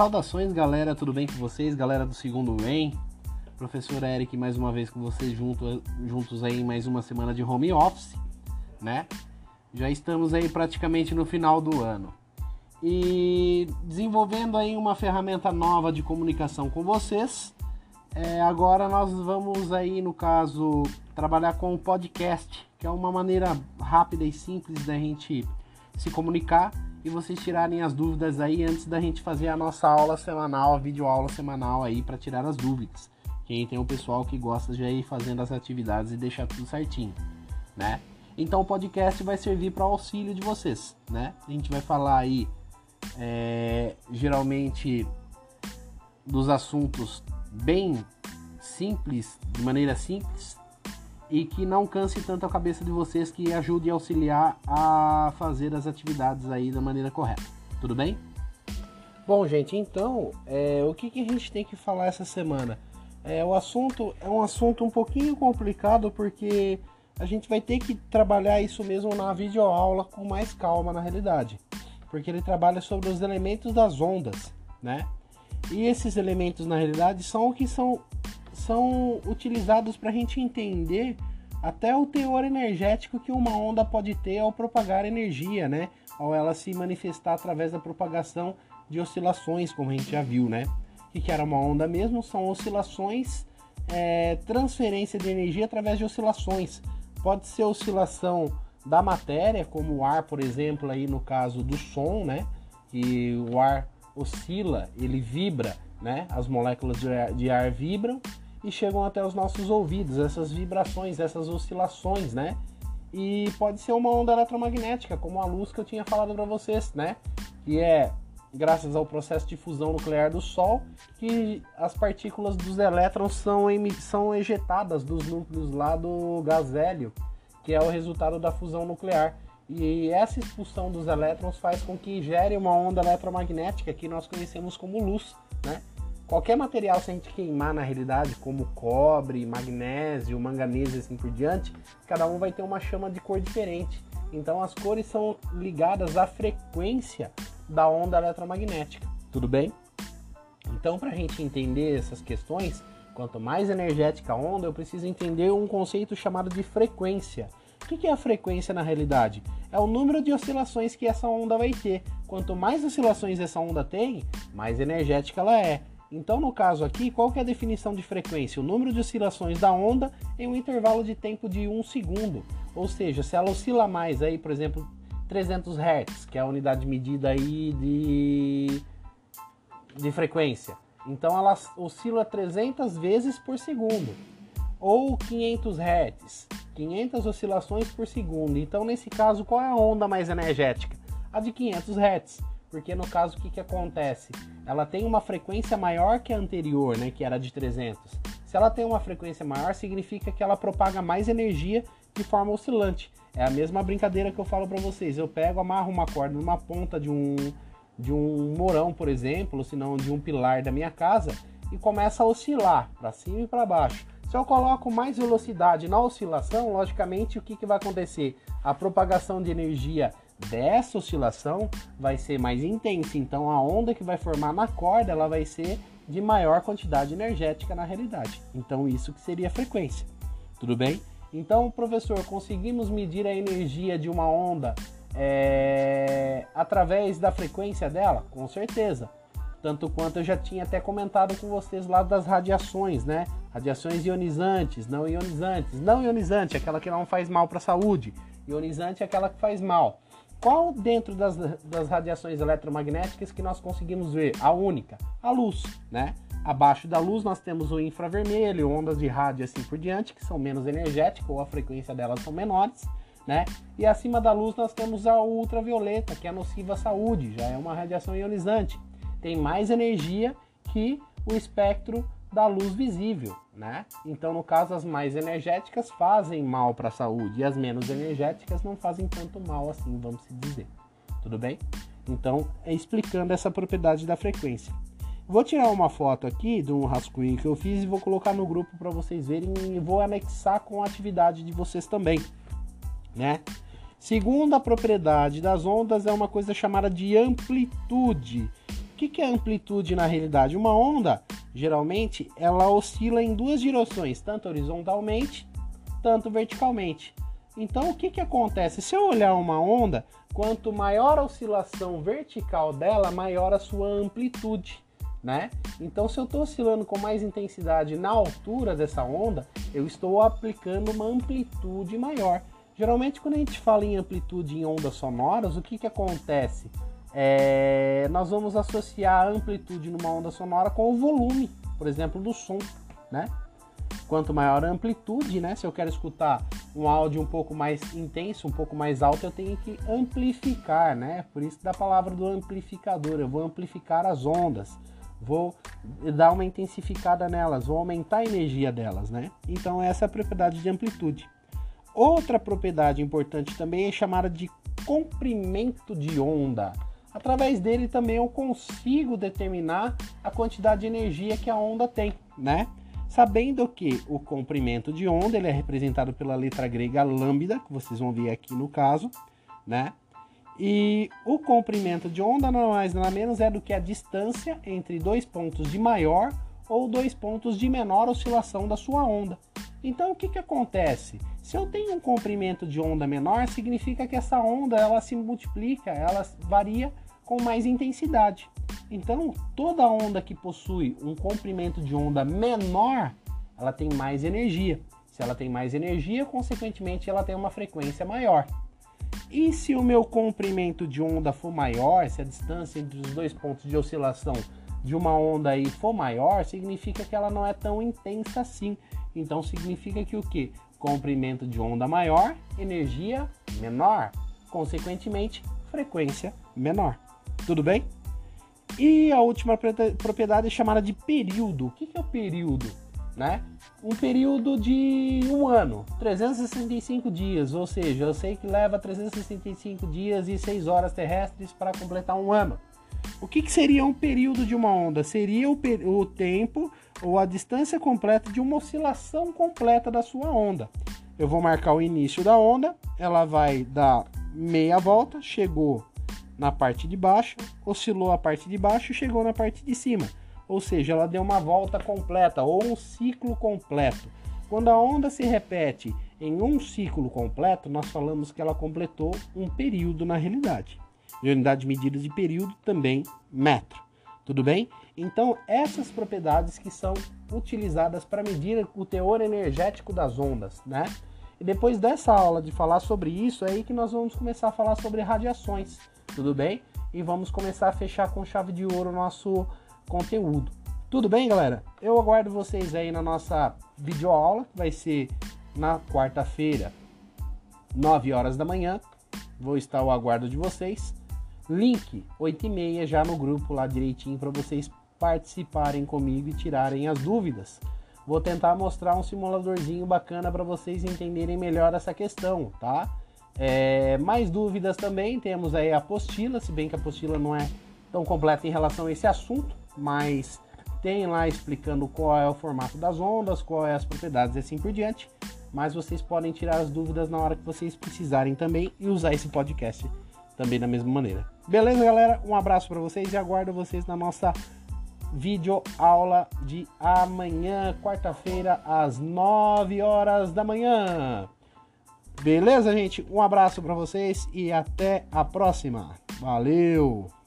Saudações, galera, tudo bem com vocês? Galera do segundo EM, professor Eric mais uma vez com vocês junto, juntos aí em mais uma semana de home office, né? Já estamos aí praticamente no final do ano. E desenvolvendo aí uma ferramenta nova de comunicação com vocês. É, agora nós vamos aí, no caso, trabalhar com o podcast, que é uma maneira rápida e simples da gente se comunicar e vocês tirarem as dúvidas aí antes da gente fazer a nossa aula semanal, a videoaula semanal aí para tirar as dúvidas. Quem tem o pessoal que gosta de ir fazendo as atividades e deixar tudo certinho, né? Então o podcast vai servir para auxílio de vocês, né? A gente vai falar aí é, geralmente dos assuntos bem simples, de maneira simples, e que não canse tanto a cabeça de vocês, que ajude a auxiliar a fazer as atividades aí da maneira correta. Tudo bem? Bom, gente, então, é, o que, que a gente tem que falar essa semana? É, o assunto é um assunto um pouquinho complicado porque a gente vai ter que trabalhar isso mesmo na videoaula com mais calma na realidade, porque ele trabalha sobre os elementos das ondas, né? E esses elementos na realidade são o que são são utilizados para a gente entender até o teor energético que uma onda pode ter ao propagar energia, né? Ao ela se manifestar através da propagação de oscilações, como a gente já viu, né? O que era uma onda mesmo? São oscilações, é, transferência de energia através de oscilações. Pode ser oscilação da matéria, como o ar, por exemplo, aí no caso do som, né? Que o ar oscila, ele vibra, né? As moléculas de ar, de ar vibram e chegam até os nossos ouvidos, essas vibrações, essas oscilações, né? E pode ser uma onda eletromagnética, como a luz que eu tinha falado para vocês, né? Que é graças ao processo de fusão nuclear do Sol que as partículas dos elétrons são, são ejetadas dos núcleos lá do gás hélio, que é o resultado da fusão nuclear. E essa expulsão dos elétrons faz com que gere uma onda eletromagnética que nós conhecemos como luz, né? Qualquer material, se a gente queimar na realidade, como cobre, magnésio, manganês e assim por diante, cada um vai ter uma chama de cor diferente. Então as cores são ligadas à frequência da onda eletromagnética. Tudo bem? Então, para a gente entender essas questões, quanto mais energética a onda, eu preciso entender um conceito chamado de frequência. O que é a frequência na realidade? É o número de oscilações que essa onda vai ter. Quanto mais oscilações essa onda tem, mais energética ela é. Então, no caso aqui, qual é a definição de frequência? O número de oscilações da onda em um intervalo de tempo de 1 segundo. Ou seja, se ela oscila mais aí, por exemplo, 300 Hz, que é a unidade medida aí de, de frequência. Então, ela oscila 300 vezes por segundo. Ou 500 Hz, 500 oscilações por segundo. Então, nesse caso, qual é a onda mais energética? A de 500 Hz. Porque no caso, o que, que acontece? Ela tem uma frequência maior que a anterior, né, que era de 300. Se ela tem uma frequência maior, significa que ela propaga mais energia de forma oscilante. É a mesma brincadeira que eu falo para vocês. Eu pego, amarro uma corda numa ponta de um, de um morão, por exemplo, ou se não de um pilar da minha casa e começa a oscilar para cima e para baixo. Se eu coloco mais velocidade na oscilação, logicamente o que, que vai acontecer? A propagação de energia dessa oscilação vai ser mais intensa. Então a onda que vai formar na corda ela vai ser de maior quantidade energética na realidade. Então isso que seria a frequência. Tudo bem? Então, professor, conseguimos medir a energia de uma onda é, através da frequência dela? Com certeza. Tanto quanto eu já tinha até comentado com vocês lá das radiações, né? Radiações ionizantes, não ionizantes. Não ionizante, aquela que não faz mal para a saúde. Ionizante é aquela que faz mal. Qual dentro das, das radiações eletromagnéticas que nós conseguimos ver? A única, a luz, né? Abaixo da luz nós temos o infravermelho, ondas de rádio assim por diante, que são menos energéticas ou a frequência delas são menores, né? E acima da luz nós temos a ultravioleta, que é nociva à saúde, já é uma radiação ionizante. Tem mais energia que o espectro da luz visível, né? Então, no caso, as mais energéticas fazem mal para a saúde e as menos energéticas não fazem tanto mal assim, vamos dizer. Tudo bem? Então, é explicando essa propriedade da frequência. Vou tirar uma foto aqui de um rascunho que eu fiz e vou colocar no grupo para vocês verem e vou anexar com a atividade de vocês também, né? Segunda propriedade das ondas é uma coisa chamada de amplitude que, que é amplitude na realidade? Uma onda, geralmente, ela oscila em duas direções, tanto horizontalmente, tanto verticalmente. Então, o que, que acontece? Se eu olhar uma onda, quanto maior a oscilação vertical dela, maior a sua amplitude, né? Então, se eu estou oscilando com mais intensidade na altura dessa onda, eu estou aplicando uma amplitude maior. Geralmente, quando a gente fala em amplitude em ondas sonoras, o que, que acontece? É, nós vamos associar a amplitude numa onda sonora com o volume, por exemplo, do som, né? Quanto maior a amplitude, né? Se eu quero escutar um áudio um pouco mais intenso, um pouco mais alto, eu tenho que amplificar, né? Por isso da palavra do amplificador, eu vou amplificar as ondas, vou dar uma intensificada nelas, vou aumentar a energia delas, né? Então essa é a propriedade de amplitude. Outra propriedade importante também é chamada de comprimento de onda. Através dele também eu consigo determinar a quantidade de energia que a onda tem, né? Sabendo que o comprimento de onda ele é representado pela letra grega lambda, que vocês vão ver aqui no caso, né? E o comprimento de onda não mais nada menos é do que a distância entre dois pontos de maior ou dois pontos de menor oscilação da sua onda. Então o que, que acontece? Se eu tenho um comprimento de onda menor, significa que essa onda ela se multiplica, ela varia com mais intensidade. Então, toda onda que possui um comprimento de onda menor, ela tem mais energia. Se ela tem mais energia, consequentemente, ela tem uma frequência maior. E se o meu comprimento de onda for maior, se a distância entre os dois pontos de oscilação de uma onda aí for maior, significa que ela não é tão intensa assim. Então significa que o que? Comprimento de onda maior, energia menor. Consequentemente, frequência menor. Tudo bem? E a última propriedade é chamada de período. O que é o período? Né? Um período de um ano, 365 dias, ou seja, eu sei que leva 365 dias e 6 horas terrestres para completar um ano. O que, que, seria um período de uma onda? Seria o, o tempo ou a distância completa de uma oscilação completa da sua onda. Eu vou marcar o início da onda, ela vai dar meia volta, chegou na parte de baixo, oscilou a parte de baixo chegou na parte de cima. Ou seja, ela deu uma volta completa ou um ciclo completo. Quando a onda se repete em um ciclo completo, nós falamos que ela completou um período na realidade. E unidade de de período também metro. Tudo bem? Então, essas propriedades que são utilizadas para medir o teor energético das ondas, né? E depois dessa aula de falar sobre isso, é aí que nós vamos começar a falar sobre radiações tudo bem? E vamos começar a fechar com chave de ouro o nosso conteúdo. Tudo bem, galera? Eu aguardo vocês aí na nossa videoaula, que vai ser na quarta-feira, 9 horas da manhã. Vou estar ao aguardo de vocês. Link 8 e meia já no grupo lá direitinho para vocês participarem comigo e tirarem as dúvidas. Vou tentar mostrar um simuladorzinho bacana para vocês entenderem melhor essa questão, tá? É, mais dúvidas também, temos aí a apostila, se bem que a apostila não é tão completa em relação a esse assunto, mas tem lá explicando qual é o formato das ondas, qual é as propriedades e assim por diante. Mas vocês podem tirar as dúvidas na hora que vocês precisarem também e usar esse podcast também da mesma maneira. Beleza, galera? Um abraço para vocês e aguardo vocês na nossa vídeo aula de amanhã, quarta-feira, às 9 horas da manhã. Beleza, gente? Um abraço para vocês e até a próxima. Valeu!